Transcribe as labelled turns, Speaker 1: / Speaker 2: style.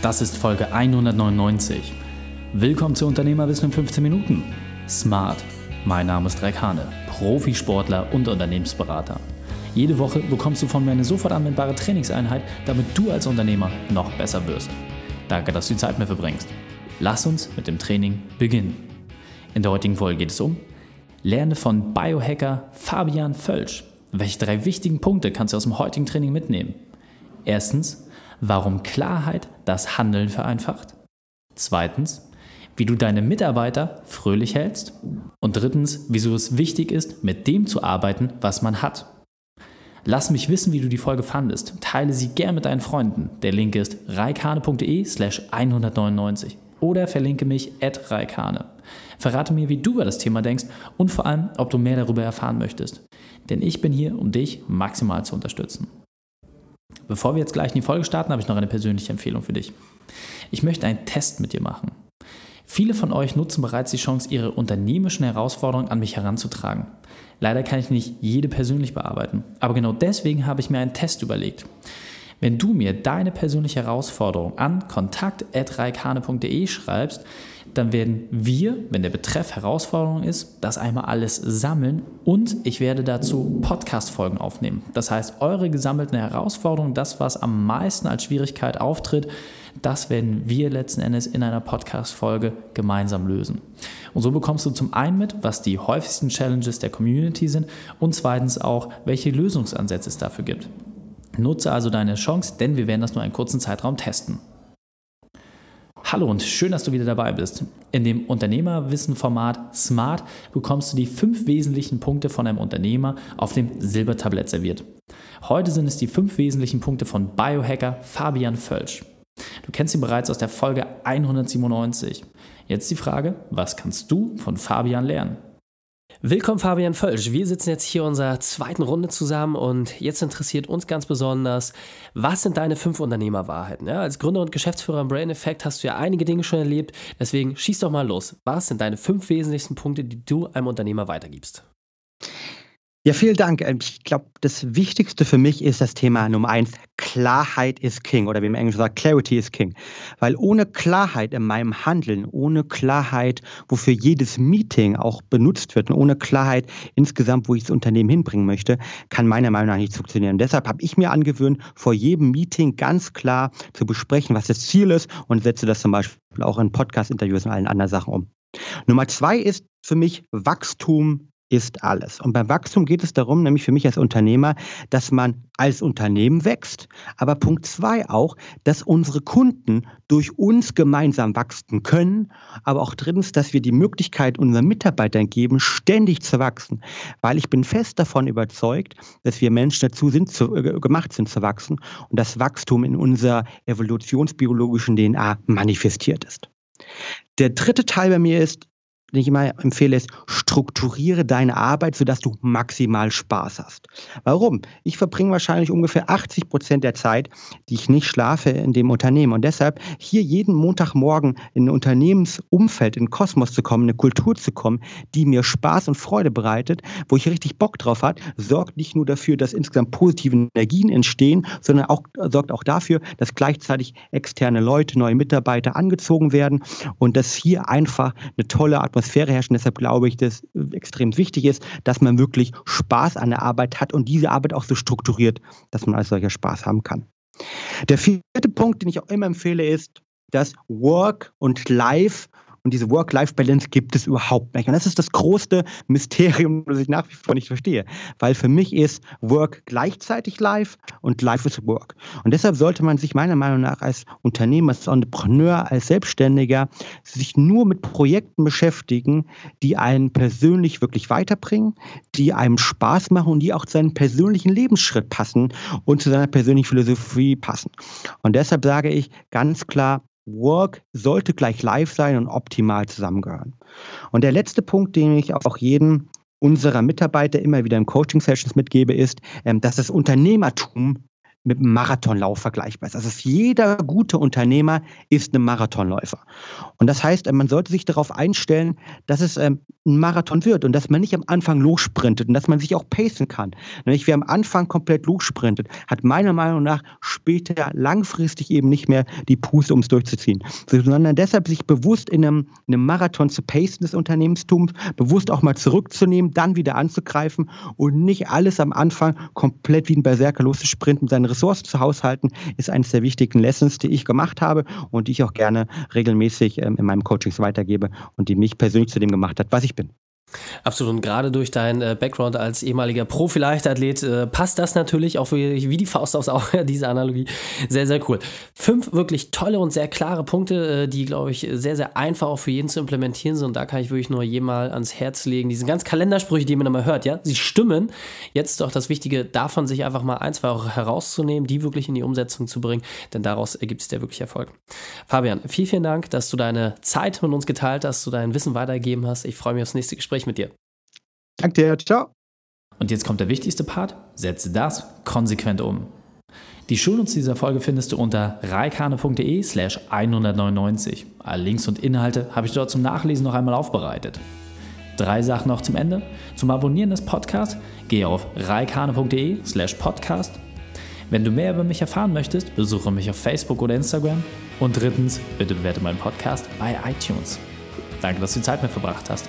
Speaker 1: Das ist Folge 199. Willkommen zu Unternehmerwissen in 15 Minuten. Smart. Mein Name ist Raik Hane, Profisportler und Unternehmensberater. Jede Woche bekommst du von mir eine sofort anwendbare Trainingseinheit, damit du als Unternehmer noch besser wirst. Danke, dass du die Zeit mir verbringst. Lass uns mit dem Training beginnen. In der heutigen Folge geht es um Lerne von Biohacker Fabian Völsch. Welche drei wichtigen Punkte kannst du aus dem heutigen Training mitnehmen? Erstens, warum Klarheit das Handeln vereinfacht. Zweitens, wie du deine Mitarbeiter fröhlich hältst. Und drittens, wieso es wichtig ist, mit dem zu arbeiten, was man hat. Lass mich wissen, wie du die Folge fandest. Teile sie gern mit deinen Freunden. Der Link ist reikane.de slash 199 oder verlinke mich at reikane. Verrate mir, wie du über das Thema denkst und vor allem, ob du mehr darüber erfahren möchtest. Denn ich bin hier, um dich maximal zu unterstützen. Bevor wir jetzt gleich in die Folge starten, habe ich noch eine persönliche Empfehlung für dich. Ich möchte einen Test mit dir machen. Viele von euch nutzen bereits die Chance, ihre unternehmischen Herausforderungen an mich heranzutragen. Leider kann ich nicht jede persönlich bearbeiten, aber genau deswegen habe ich mir einen Test überlegt. Wenn du mir deine persönliche Herausforderung an kontakt.reikane.de schreibst, dann werden wir, wenn der Betreff Herausforderung ist, das einmal alles sammeln und ich werde dazu Podcast-Folgen aufnehmen. Das heißt, eure gesammelten Herausforderungen, das, was am meisten als Schwierigkeit auftritt, das werden wir letzten Endes in einer Podcast-Folge gemeinsam lösen. Und so bekommst du zum einen mit, was die häufigsten Challenges der Community sind und zweitens auch, welche Lösungsansätze es dafür gibt. Nutze also deine Chance, denn wir werden das nur einen kurzen Zeitraum testen. Hallo und schön, dass du wieder dabei bist. In dem Unternehmerwissen-Format Smart bekommst du die fünf wesentlichen Punkte von einem Unternehmer auf dem Silbertablett serviert. Heute sind es die fünf wesentlichen Punkte von Biohacker Fabian Völsch. Du kennst ihn bereits aus der Folge 197. Jetzt die Frage, was kannst du von Fabian lernen?
Speaker 2: Willkommen Fabian Völsch. Wir sitzen jetzt hier in unserer zweiten Runde zusammen und jetzt interessiert uns ganz besonders, was sind deine fünf Unternehmerwahrheiten? Ja, als Gründer und Geschäftsführer im Brain Effect hast du ja einige Dinge schon erlebt, deswegen schieß doch mal los. Was sind deine fünf wesentlichsten Punkte, die du einem Unternehmer weitergibst?
Speaker 3: Ja, vielen Dank. Ähm, ich glaube, das Wichtigste für mich ist das Thema Nummer eins. Klarheit ist King oder wie man Englisch sagt, Clarity is King. Weil ohne Klarheit in meinem Handeln, ohne Klarheit, wofür jedes Meeting auch benutzt wird und ohne Klarheit insgesamt, wo ich das Unternehmen hinbringen möchte, kann meiner Meinung nach nicht funktionieren. Und deshalb habe ich mir angewöhnt, vor jedem Meeting ganz klar zu besprechen, was das Ziel ist und setze das zum Beispiel auch in Podcast-Interviews und allen anderen Sachen um. Nummer zwei ist für mich Wachstum ist alles. Und beim Wachstum geht es darum, nämlich für mich als Unternehmer, dass man als Unternehmen wächst, aber Punkt zwei auch, dass unsere Kunden durch uns gemeinsam wachsen können, aber auch drittens, dass wir die Möglichkeit unseren Mitarbeitern geben, ständig zu wachsen, weil ich bin fest davon überzeugt, dass wir Menschen dazu sind, zu, äh, gemacht sind zu wachsen und das Wachstum in unserer evolutionsbiologischen DNA manifestiert ist. Der dritte Teil bei mir ist, den ich immer empfehle, ist, strukturiere deine Arbeit, sodass du maximal Spaß hast. Warum? Ich verbringe wahrscheinlich ungefähr 80 Prozent der Zeit, die ich nicht schlafe, in dem Unternehmen. Und deshalb hier jeden Montagmorgen in ein Unternehmensumfeld, in den Kosmos zu kommen, eine Kultur zu kommen, die mir Spaß und Freude bereitet, wo ich richtig Bock drauf hat, sorgt nicht nur dafür, dass insgesamt positive Energien entstehen, sondern auch, sorgt auch dafür, dass gleichzeitig externe Leute, neue Mitarbeiter angezogen werden und dass hier einfach eine tolle Atmosphäre Atmosphäre herrschen. Deshalb glaube ich, dass extrem wichtig ist, dass man wirklich Spaß an der Arbeit hat und diese Arbeit auch so strukturiert, dass man als solcher Spaß haben kann. Der vierte Punkt, den ich auch immer empfehle, ist, dass Work und Life und diese Work-Life-Balance gibt es überhaupt nicht. Und das ist das größte Mysterium, das ich nach wie vor nicht verstehe. Weil für mich ist Work gleichzeitig Life und Life ist Work. Und deshalb sollte man sich meiner Meinung nach als Unternehmer, als Entrepreneur, als Selbstständiger sich nur mit Projekten beschäftigen, die einen persönlich wirklich weiterbringen, die einem Spaß machen und die auch zu seinem persönlichen Lebensschritt passen und zu seiner persönlichen Philosophie passen. Und deshalb sage ich ganz klar, Work sollte gleich live sein und optimal zusammengehören. Und der letzte Punkt, den ich auch jedem unserer Mitarbeiter immer wieder in Coaching-Sessions mitgebe, ist, ähm, dass das Unternehmertum mit einem Marathonlauf vergleichbar ist. Also jeder gute Unternehmer ist ein Marathonläufer. Und das heißt, man sollte sich darauf einstellen, dass es ähm, ein Marathon wird und dass man nicht am Anfang lossprintet und dass man sich auch pacen kann. Nämlich wer am Anfang komplett lossprintet, hat meiner Meinung nach später langfristig eben nicht mehr die Puste, um es durchzuziehen. Sondern deshalb sich bewusst in einem, in einem Marathon zu pacen des Unternehmenstums, bewusst auch mal zurückzunehmen, dann wieder anzugreifen und nicht alles am Anfang komplett wie ein Berserker loszusprinten, seine Ressourcen zu haushalten, ist eines der wichtigen Lessons, die ich gemacht habe und die ich auch gerne regelmäßig ähm, in meinem Coachings weitergebe und die mich persönlich zu dem gemacht hat, was ich bin.
Speaker 2: Absolut. Und gerade durch deinen äh, Background als ehemaliger Profi-Leichtathlet äh, passt das natürlich auch wie, die Faust aufs Auge, diese Analogie. Sehr, sehr cool. Fünf wirklich tolle und sehr klare Punkte, äh, die, glaube ich, sehr, sehr einfach auch für jeden zu implementieren sind. Und da kann ich wirklich nur jemals ans Herz legen. Diese ganz Kalendersprüche, die man immer hört, ja, sie stimmen. Jetzt doch das Wichtige davon, sich einfach mal ein, zwei auch herauszunehmen, die wirklich in die Umsetzung zu bringen, denn daraus ergibt es dir wirklich Erfolg. Fabian, vielen, vielen Dank, dass du deine Zeit mit uns geteilt hast, dass du dein Wissen weitergegeben hast. Ich freue mich aufs nächste Gespräch mit dir.
Speaker 3: Danke dir, ciao.
Speaker 1: Und jetzt kommt der wichtigste Part. Setze das konsequent um. Die Schulnotes dieser Folge findest du unter reikane.de slash 199. Alle Links und Inhalte habe ich dort zum Nachlesen noch einmal aufbereitet. Drei Sachen noch zum Ende. Zum Abonnieren des Podcasts gehe auf reikane.de slash podcast. Wenn du mehr über mich erfahren möchtest, besuche mich auf Facebook oder Instagram. Und drittens, bitte bewerte meinen Podcast bei iTunes. Danke, dass du die Zeit mit verbracht hast.